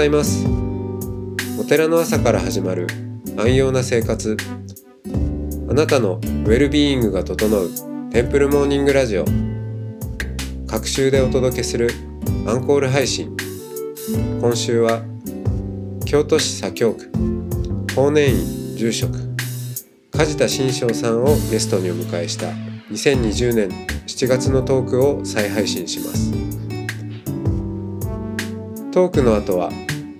ざいます。お寺の朝から始まる安養な生活。あなたのウェルビーイングが整うテンプルモーニングラジオ。各週でお届けするアンコール配信。今週は京都市左京区法然院住職梶田新章さんをゲストにお迎えした2020年7月のトークを再配信します。トークの後は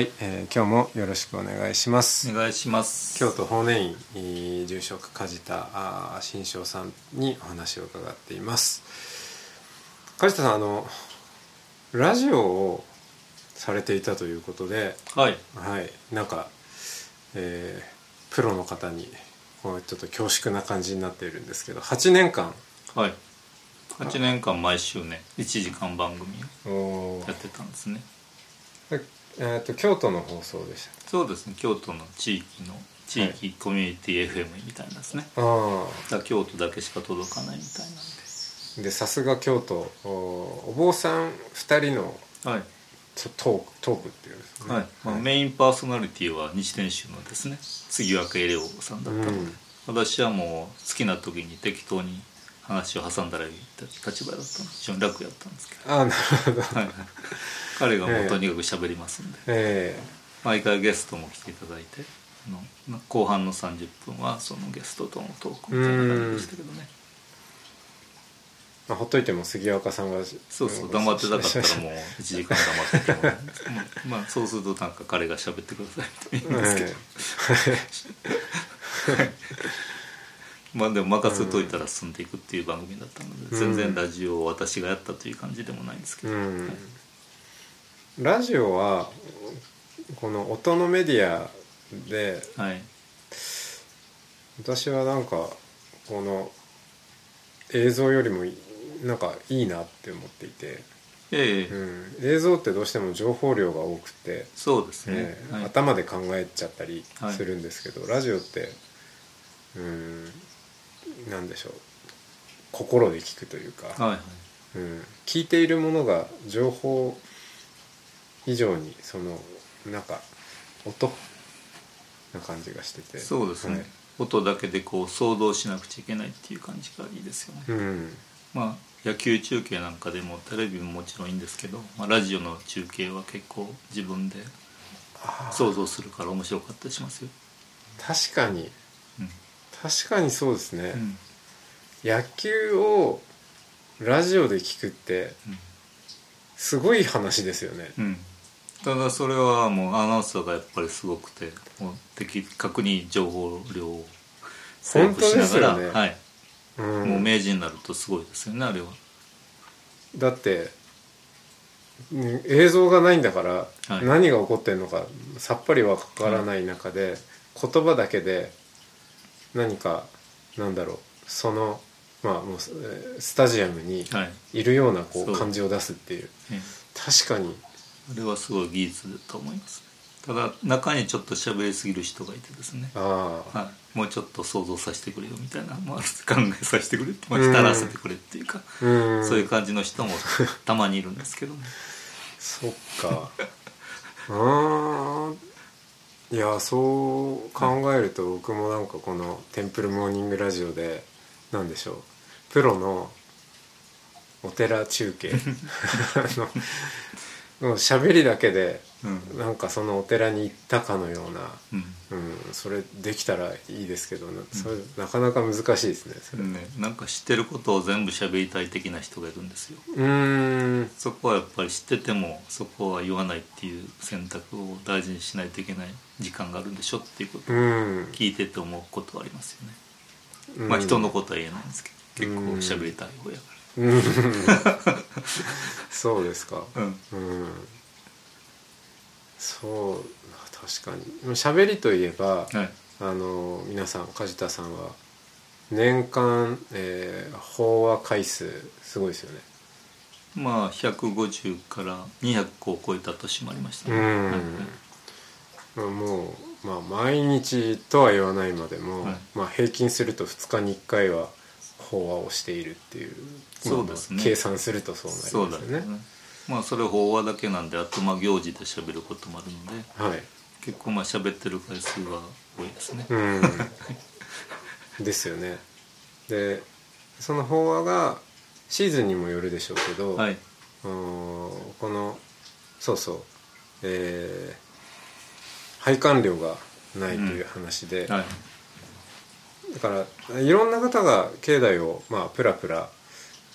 はい、えー今日もよろしくお願いします。お願いします。京都法然院えー住職梶田あー新章さんにお話を伺っています。梶田さんあのラジオをされていたということではい。はいなんか、えープロの方にこうちょっと恐縮な感じになっているんですけど8年間。はい。8年間毎週ね1時間番組をおやってたんですねええーと京都の放送でしそうですね京都の地域の地域コミュニティ FM みたいなですね。たあ。だ京都だけしか届かないみたいあで。さすが京都おお坊さん2人のなんでトトークトークっていうんですね。はい、はいまあ、メインパーソナリティは日蓮宗のですね杉若恵亮さんだったので、うん。私はもう好きな時に適当に話を挟んだらいい立場だったので非常に楽やったんですけど。ああなるほど。はいはい彼がもうとにかく喋りますんで、え毎回ゲストも来ていただいて後半の30分はそのゲストとのトークみたいな感じでしたけどね。まあ、ほっといても杉岡さんがそうそう黙ってなかったらもう1時間黙ってても まあまあそうするとなんか彼が喋ってくださいって言うんですけど、まあでも任せといたら進んでいくっていう番組だったので、全然ラジオを私がやったという感じでもないんですけど、うん。はいラジオはこの音のメディアではい。私はなんかこの映像よりもいなんかいいなって思っていて、ええ。うん、映像ってどうしても情報量が多くて、そうですね、ね。はい、頭で考えちゃったりはい。するんですけど、ラジオってうんなんでしょう。心で聞くというか、はいはい。うん、聞いているものが情報以上にそのなんか音な感じがしてて。そうですね、はい。音だけでこう想像しなくちゃいけないっていう感じがいいですよね、うん。まあ野球中継なんかでもテレビももちろんいいんですけど、まあ、ラジオの中継は結構自分で想像するから面白かったりしますよ、確かに。うん。確かにそうですね、うん。野球をラジオで聞くってすごい話ですよね。うんうんただそれはもうアナウンサーがやっぱりすごくてもう的確に情報量をセーブしながら、本当ですよね。はい、うん。もう名人になるとすごいですよねあれは。だってうん映像がないんだから、はい。何が起こってるのかさっぱりわからない中で、言葉だけで何かなんだろうそのまあもうスタジアムにはい、いるようなこそう。う感じを出すっていう。ね確かにあれはすごい技術だと思います。ただ中にちょっと喋りすぎる人がいてですね、はい、もうちょっと想像させてくれよみたいな、まあ、考えさせてくれって、まあ、浸らせてくれっていうか、うん。そういう感じの人も たまにいるんですけどね。そっか。うんいやそう考えると僕もなんかこの「テンプルモーニングラジオで」なんでしょう。プロのお寺中継。あの喋りだけでうん。なんかそのお寺に行ったかのような、うん。うん、それできたらいいですけどなそれなかなか難しいですねそれ。ね、なんか知ってることを全部喋りたい的な人がいるんですよ。うーん。そこはやっぱり知っててもそこは言わないっていう選択を大事にしないといけない時間があるんでしょっていうことをうん。聞いてて思うことはありますよね、うん。まあ人のことは言えないんですけど結構喋りたい方やかうんそうですか。らうん。うん。そう確かに。喋りといえば、はい。あの皆さん梶田さんは年間、えー、法話回数すごいですよね。まあ150から200個を超えた年もありました。ね、うん、はいまあ、もう、まあ、毎日とは言わないまでも、はい。まあ、平均すると2日に1回は法話をしているっていうそうですね。まあ計算するとそうなりますよそうだねね。まあそれ法話だけなんであとまあ行事で喋ることもあるのではい。結構まあ喋ってる回数は多いですね、うん。ですよね。でその法話がシーズンにもよるでしょうけど、はい。このそうそう。えー配管料がないという話で、はいだからいろんな方が境内をまあプラプラ、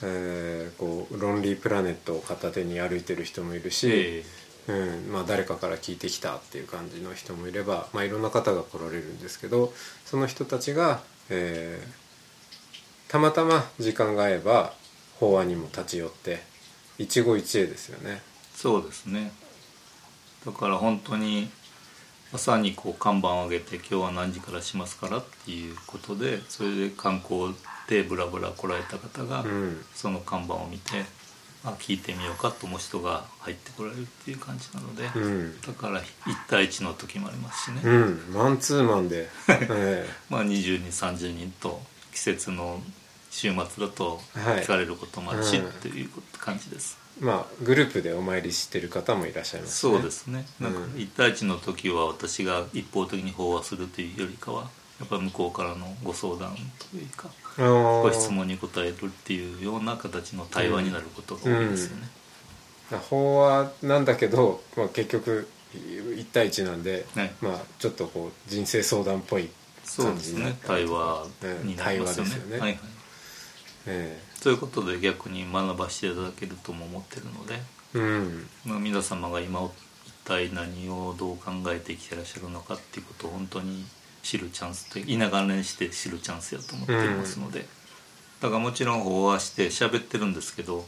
えーこうロンリープラネットを片手に歩いてる人もいるし、えうんまあ、誰かから聞いてきたっていう感じの人もいれば、まあ、いろんな方が来られるんですけどその人たちが、えーたまたま時間が合えば法話にも立ち寄って一期一会ですよね。そうですねだから本当に朝にこう看板を上げて今日は何時からしますからっていうことでそれで観光でブラブラ来られた方が、うん。その看板を見てあ聞いてみようかと思う人が入ってこられるっていう感じなので、うん。だから1対1の時もありますしね、うん、マンツーマンで、えまあ20人30人と季節の週末だとはい。聞かれることもあるし、うんっていう感じです。ーまあグループでお参りしてる方もいらっしゃいますね。そうですね。なんかうん。1対1の時は私が一方的に法話するというよりかはやっぱり向こうからのご相談というかご質問に答えるっていうような形の対話になることが多いですよね、法話なんだけど、まあ、結局1対1なんで、ねまあ、ちょっとこう人生相談っぽいそうですね。対話になりますよね,、対話ですよね。はいはい。えということで逆に学ばせていただけるとも思ってるので、えうん。まあ、皆様が今一体何をどう考えて生きてらっしゃるのかっていうことを本当に知るチャンスっていながらにして知るチャンスやと思っていますので、だからもちろん飽和して喋ってるんですけど、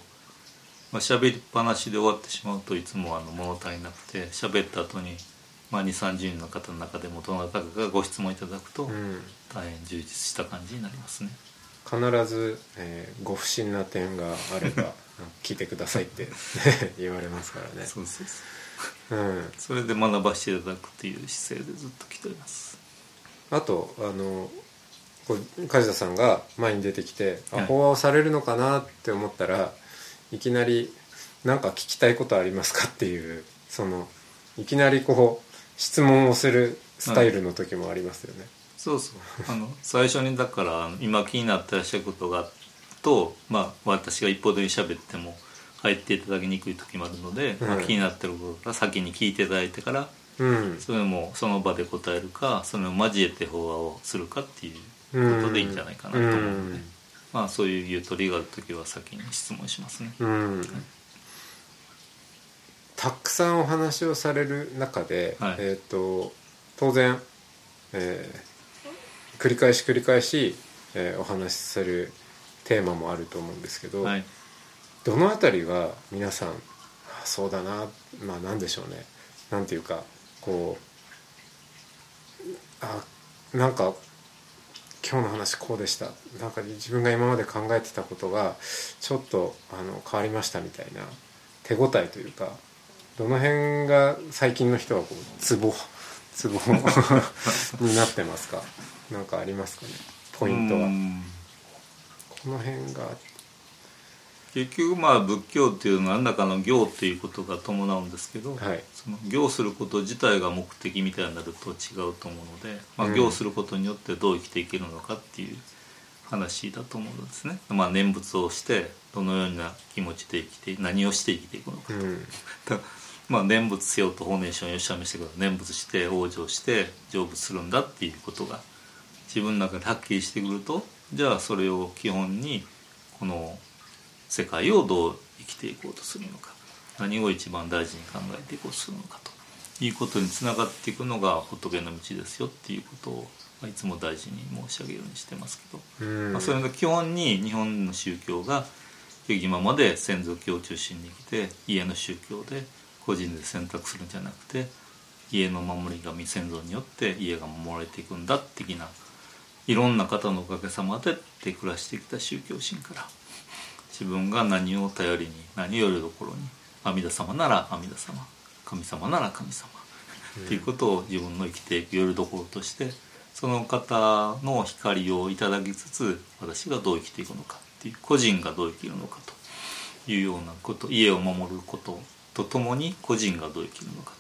まあ、喋りっぱなしで終わってしまうといつもあの物足りなくて喋った後にまあ、2 3 0人の方の中でもどなたかがご質問いただくとうん。大変充実した感じになりますね。必ず、えーご不審な点があれば 聞いてくださいって 言われますからねそうそうそううんそれで学ばせていただくっていう姿勢でずっと来ております。あとあの梶田さんが前に出てきて、あはい法話をされるのかなって思ったらいきなり「何か聞きたいことありますか?」っていうそのいきなりこう質問をするスタイルの時もありますよね。そうそう。あの最初にだから今気になってらっしゃることがと、まあ、私が一方的に喋っても入っていただきにくい時もあるので、まあはい気になってることが先に聞いていただいてからうん。それもその場で答えるかそれを交えて法話をするかっていうことでいいんじゃないかなと思うので、まあ、そういうゆとりがある時は先に質問しますね。うん。たくさんお話をされる中で、はい。えー、と当然、えー繰り返し繰り返し、えーお話しするテーマもあると思うんですけど、はい。どのあたりが皆さんあそうだなまあなんでしょうね。なんていうかこうあなんか今日の話こうでした。なんか自分が今まで考えてたことがちょっとあの変わりましたみたいな手応えというかどの辺が最近の人はこうツボツボ になってますか？なんかありますかね？ポイントは。うん。この辺が。結局まあ仏教っていうのは何らかの行っていうことが伴うんですけど、はい。その行すること自体が目的みたいになると違うと思うので、まあ、うん。行することによってどう生きていけるのかっていう話だと思うんですね。まあ、念仏をしてどのような気持ちで生きて何をして生きていくのか。うん。だ まあ念仏せよと法然上におっしゃいましたけど念仏して往生して成仏するんだっていうことが自分の中ではっきりしてくるとじゃあそれを基本にこの世界をどう生きていこうとするのか何を一番大事に考えていこうとするのかということにつながっていくのが仏の道ですよっていうことをまあいつも大事に申し上げるようにしてますけど。うんまあ、それの基本に日本の宗教が今まで先祖教を中心に来て家の宗教で個人で選択するんじゃなくて家の守り神先祖によって家が守られていくんだ的ないろんな方のおかげさまでって暮らしてきた宗教心から自分が何を頼りに何よりどころに阿弥陀様なら阿弥陀様神様なら神様っていうことを自分の生きていくよりどころとしてその方の光をいただきつつ私がどう生きていくのかっていう個人がどう生きるのかというようなこと家を守ることとともに個人がどう生きるのか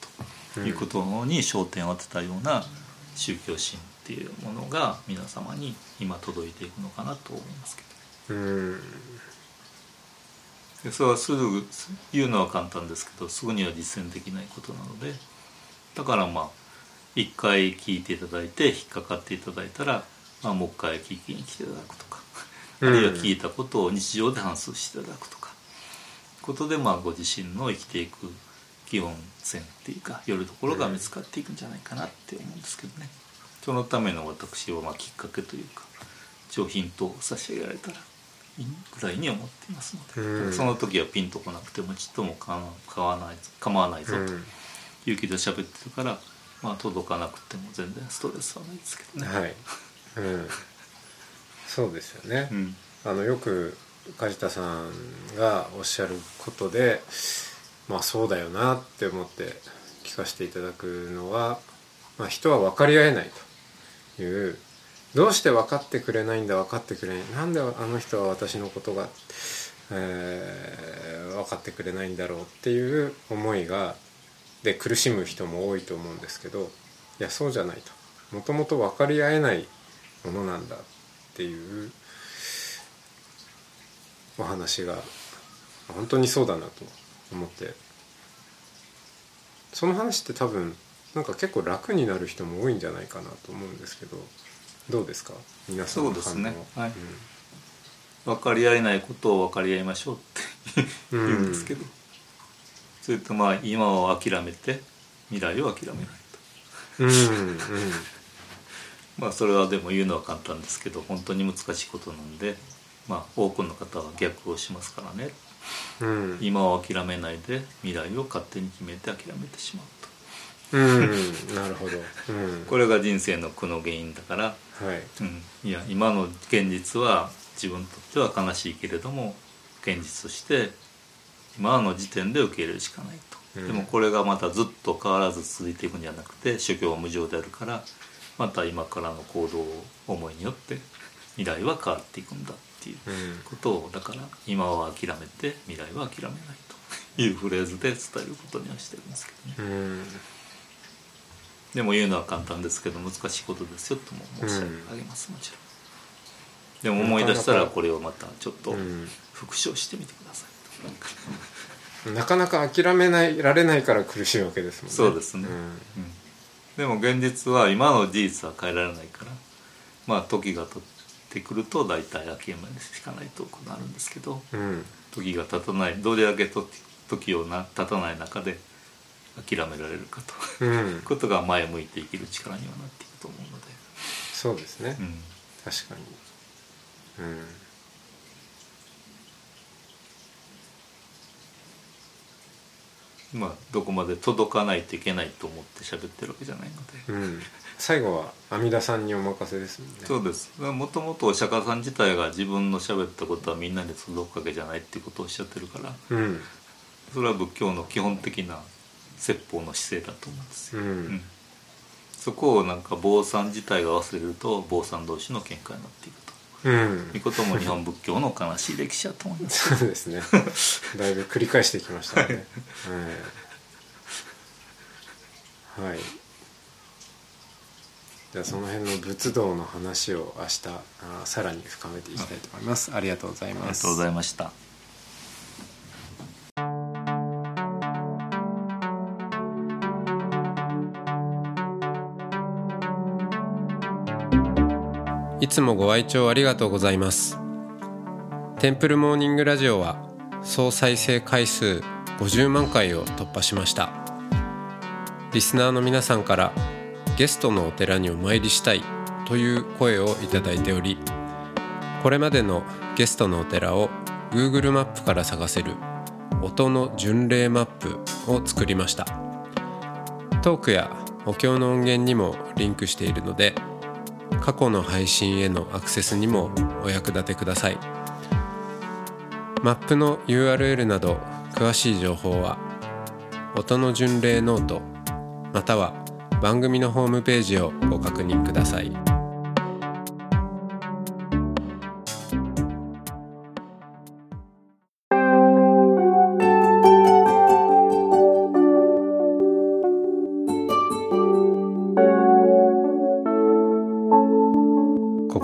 ということに焦点を当てたような宗教心っていうものが皆様に今届いていくのかなと思いますけど。うん。でそれはすぐ言うのは簡単ですけどすぐには実践できないことなので。だからまあ一回聞いていただいて引っかかっていただいたら、まあ、もう一回聞きに来ていただくとか、あるいは聞いたことを日常で反芻していただくとかことでまあご自身の生きていく基本線っていうかよるところが見つかっていくんじゃないかなって思うんですけどね。そのための私はまあきっかけというか上品と差し上げられたらいいぐらいに思っていますので、うんその時はピンとこなくてもちっとも構わない構わないぞと、うん勇気で喋ってるから、まあ、届かなくても全然ストレスはないですけどね。はい、うん、そうですよね、うん。あのよく梶田さんがおっしゃることでまあそうだよなって思って聞かせていただくのは、まあ、人は分かり合えないというどうして分かってくれないんだ分かってくれないなんであの人は私のことが、えー分かってくれないんだろうっていう思いがで苦しむ人も多いと思うんですけどいやそうじゃないと。もともと分かり合えないものなんだっていうお話が本当にそうだなと思って。その話って多分なんか結構楽になる人も多いんじゃないかなと思うんですけどどうですか？皆さんの反応そうですね。はい。分かり合えないことを分かり合いましょうって言うんですけど、それとまあ今を諦めて未来を諦めないと。うんうん。まあそれはでも言うのは簡単ですけど本当に難しいことなんでまあ多くの方は逆をしますからね。うん。うん今を諦めないで未来を勝手に決めて諦めてしまうと。うん。なるほど。うん。これが人生の苦の原因だから、はい。うん、いや今の現実は自分にとっては悲しいけれども現実として今の時点で受け入れるしかないと、うん。でもこれがまたずっと変わらず続いていくんじゃなくて諸行は無常であるからまた今からの行動思いによって未来は変わっていくんだっていううんことをだから今は諦めて未来は諦めないというフレーズで伝えることにはしてるんですけどね。うん。でも言うのは簡単ですけど難しいことですよとも申し上げます、もちろん。でも思い出したらこれをまたちょっとうん。復唱してみてください、なかなか諦めないられないから苦しいわけですもんね。そうですね。ん。うん。でも現実は今の事実は変えられないからまあ時が経ってくると大体諦めるしかないとこなるんですけどうん。時が経たないどれだけと時をな経たない中で諦められるかと。うん。い うことが前向いて生きる力にはなっていくと思うので、そうですね、うん。確かに。うんまあどこまで届かないといけないと思って喋ってるわけじゃないので、うん、最後は阿弥陀さんにお任せですもんね。そうです。もともとお釈迦さん自体が自分の喋ったことはみんなに届くわけじゃないっていうことをおっしゃってるからうん。それは仏教の基本的な説法の姿勢だと思うんです。うよ、うん。んそこをなんか坊さん自体が忘れると坊さん同士の喧嘩になっていく。とうん。いうことも日本仏教の悲しい歴史だと思います。そうですね。だいぶ繰り返してきましたね。はい、はい、じゃあその辺の仏道の話を明日あさらに深めていきたいと思います。ありがとうございありますがとうございましたいつもご愛聴ありがとうございます。テンプルモーニングラジオは総再生回数50万回を突破しました。リスナーの皆さんからゲストのお寺にお参りしたいという声をいただいておりこれまでのゲストのお寺を Google マップから探せる音の巡礼マップを作りました。トークやお経の音源にもリンクしているので過去の配信へのアクセスにもお役立てくださいマップの URL など詳しい情報は音の巡礼ノートまたは番組のホームページをご確認ください。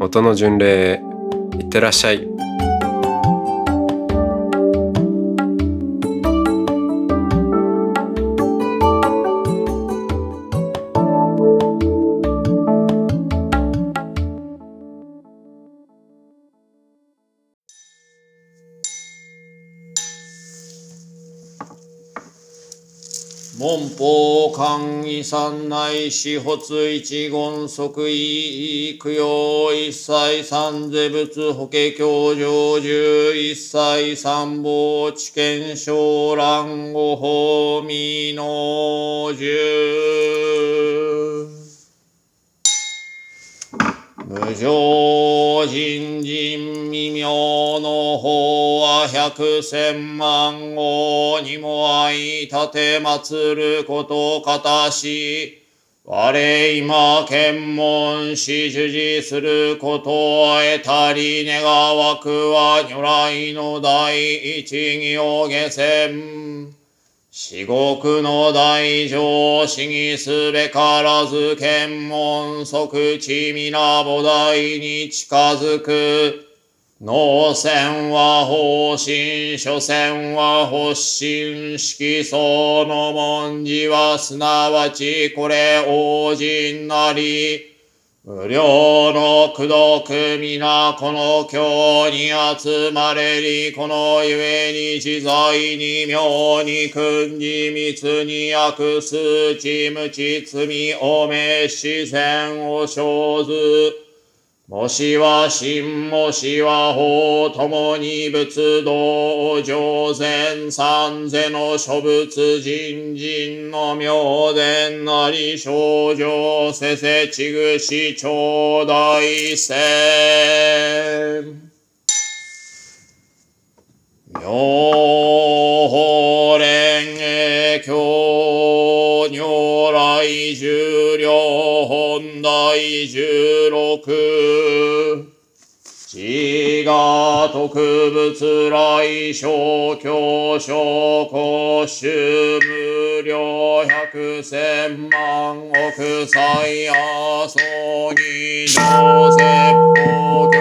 音の巡礼いってらっしゃい。文法官位三内四発一言即位供養一切三世仏法華教上十一切三宝知見小蘭五法未の十無常人人未妙の法は百千万号にも相立て祀ることかたし、我今検問し授事することを得たり願わくは如来の第一行下船。至極の大乗思議すべからず検問即地皆菩提に近づく。脳線は方針、諸線は発信、色相の文字はすなわちこれ王人なり。無料の苦毒皆この経に集まれり、このゆえに自在に妙に訓に密に悪数値無知罪おめし善を生ず。もしは真もしは法ともに仏道上善三世の諸仏人人の妙伝なり症状せせちぐし頂戴せ。妙法蓮華経如来十両本第十六地が特物来小教小公衆無料百千万億歳阿蘇二乗説法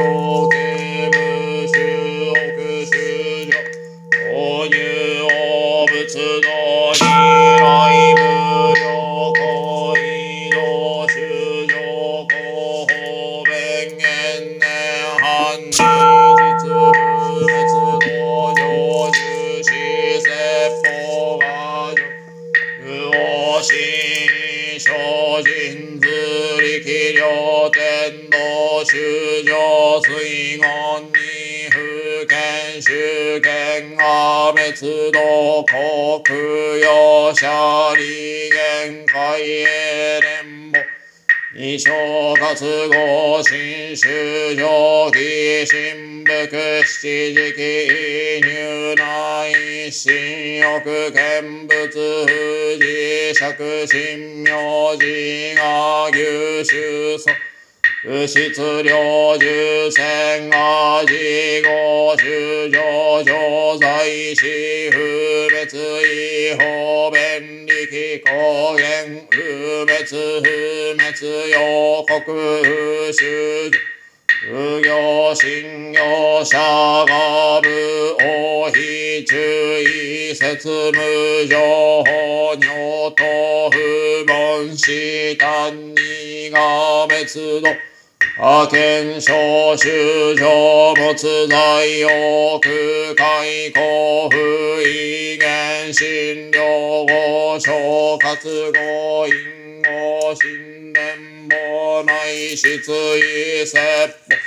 不見主権が滅度国用者利限界へ連母二正活合新修上記新福七時期入内新欲見物富士釈神明寺が牛修祖質量十千が自合修上上在し不滅違法便力公言不滅不滅予告不修無行信用者が部王非注意説無情法尿と不本師単にが滅度派遣小修上没在奥海公不異元診療後小活後因後神殿も内室異説法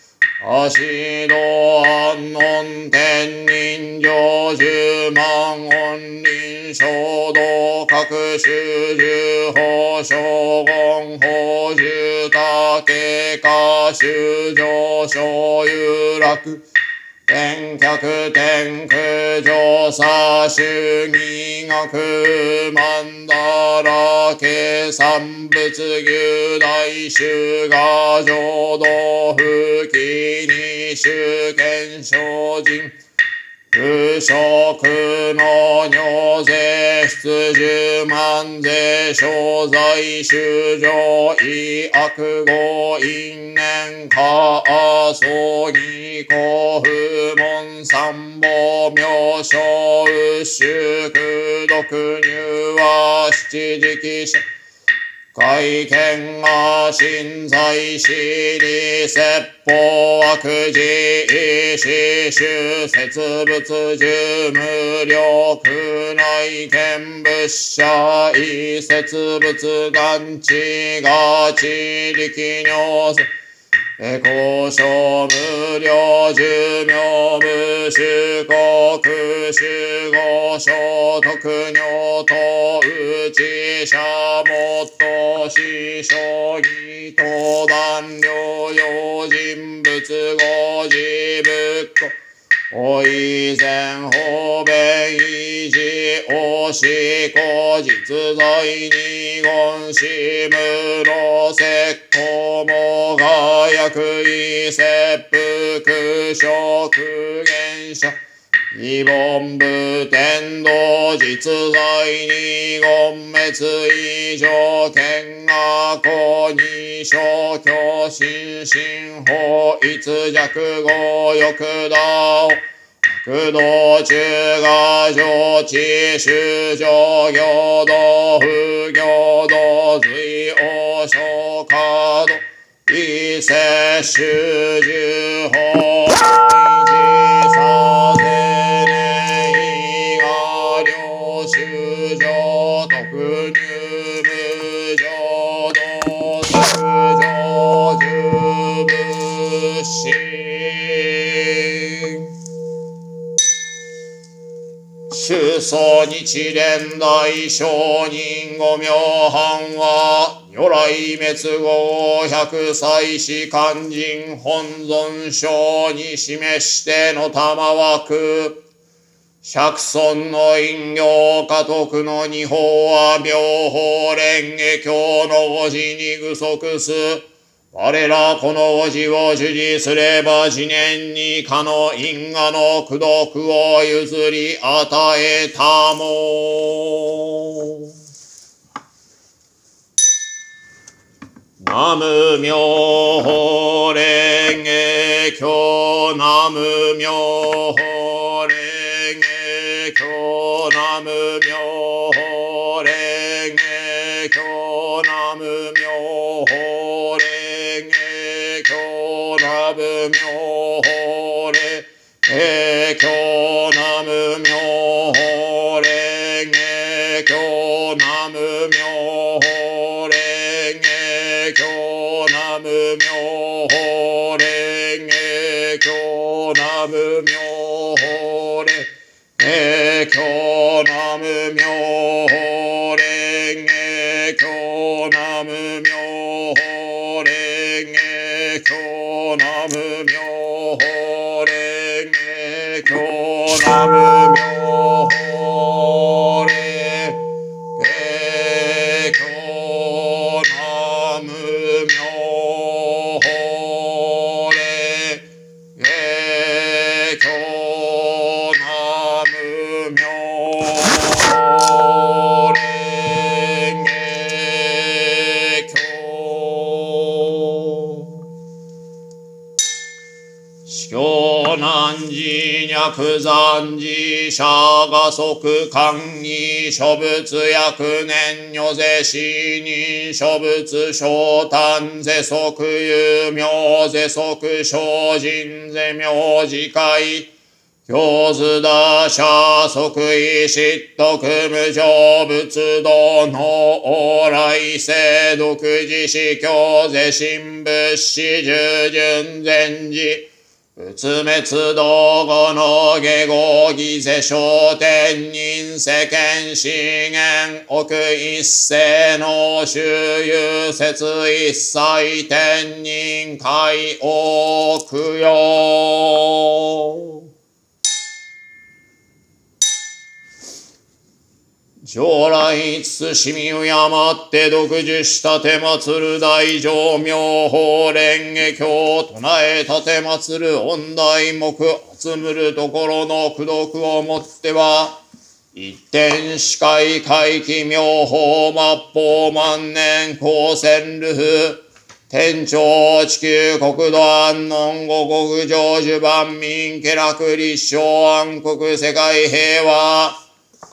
足道安穏天人行十万本輪衝動各種十法将言法十竹下修上昇有楽。天客天空上差主義学万だらけ三仏牛大衆が浄土不気に主権精進。不職の尿税出十万税商材修上医悪語因縁化葬儀古不門三宝名称祝毒入は七時期者会見が信在しに説法悪事意思修説物樹無力内見物者意説物眼地が地力尿性え交渉無料寿命無主国守護所得尿等内者もっと師匠義登壇療養人物語事仏おいぜんほべいじおしこじつざいにごんしむろせっこもがやくいせっぷくしょくげんしゃ二本部天道実在に言滅以上見学校に消去心身法逸弱語欲道苦道中が上地修上行道不行道随王将華道異世修十法。主祖日蓮大聖人五名半は如来滅後百歳死肝心本尊章に示しての玉枠百尊の陰陽家督の二法は妙法蓮華経の語字に具足す我らこの語字を受持すれば次年にかの因果の功徳を譲り与えたも。ナム妙法蓮華経ナム妙法蓮華経ナム妙法妙法令、え今日寺脈山寺社が即官議諸仏役年女ぜ死人諸仏昇誕ぜ即有名ぜ即精進ぜ名字会教図打者即位失徳無常仏道の往来世独自死教ぜ神仏師従順禅寺仏滅道後の下合儀世商天人世間資源奥一世の周遊説一切天人海王供養将来慎みを山って独自したて祭る大乗妙法蓮華経唱え立て祭る恩大目集むるところの功徳をもっては一点視界回帰妙法末法万年光線ルフ天朝地球国土安穏五国成就万民家楽立正安国世界平和。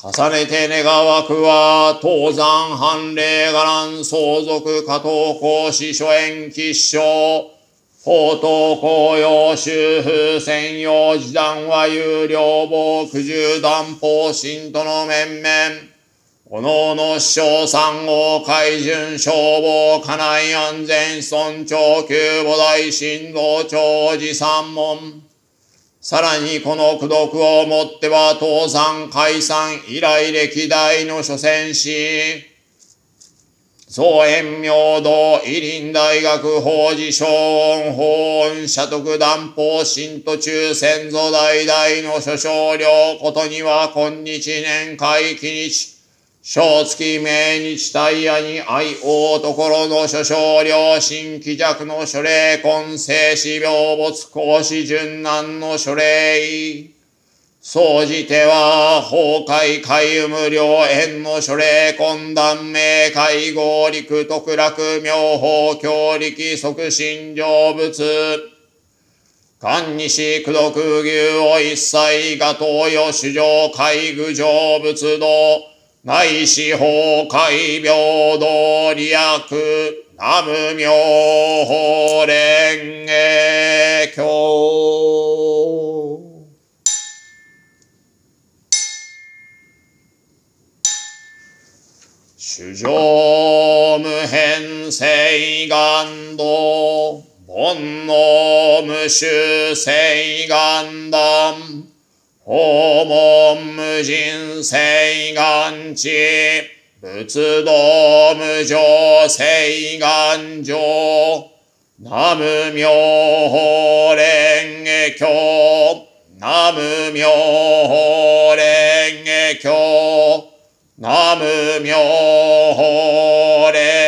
重ねて願わくは、東山藩令伽藍相続加藤公子諸縁吉祥、法東公用修風専用時段は有料防苦渋断法信徒の面々、おのおの師匠三号海巡消防家内安全尊重旧母大神道長寺三門、さらにこの苦毒をもっては倒産解散以来歴代の諸戦士、総延明道、伊林大学法事小音法音社徳断法新途中先祖代々の諸少領ことには今日年会期日、小月命日大夜に愛王ところの諸少量新気弱の諸霊根性死病没講師順難の諸霊総じては、崩壊海無量縁の諸霊根断命会合陸徳楽妙法強力即心成仏。官西苦毒牛を一切が東洋主上海具成仏道。内四法海平等利益南無妙法蓮華経。主上無変性願道煩悩無臭性願断。訪問無人性願地、仏道無常性願上、南無妙法蓮華経、南無妙法蓮華経、南無妙法蓮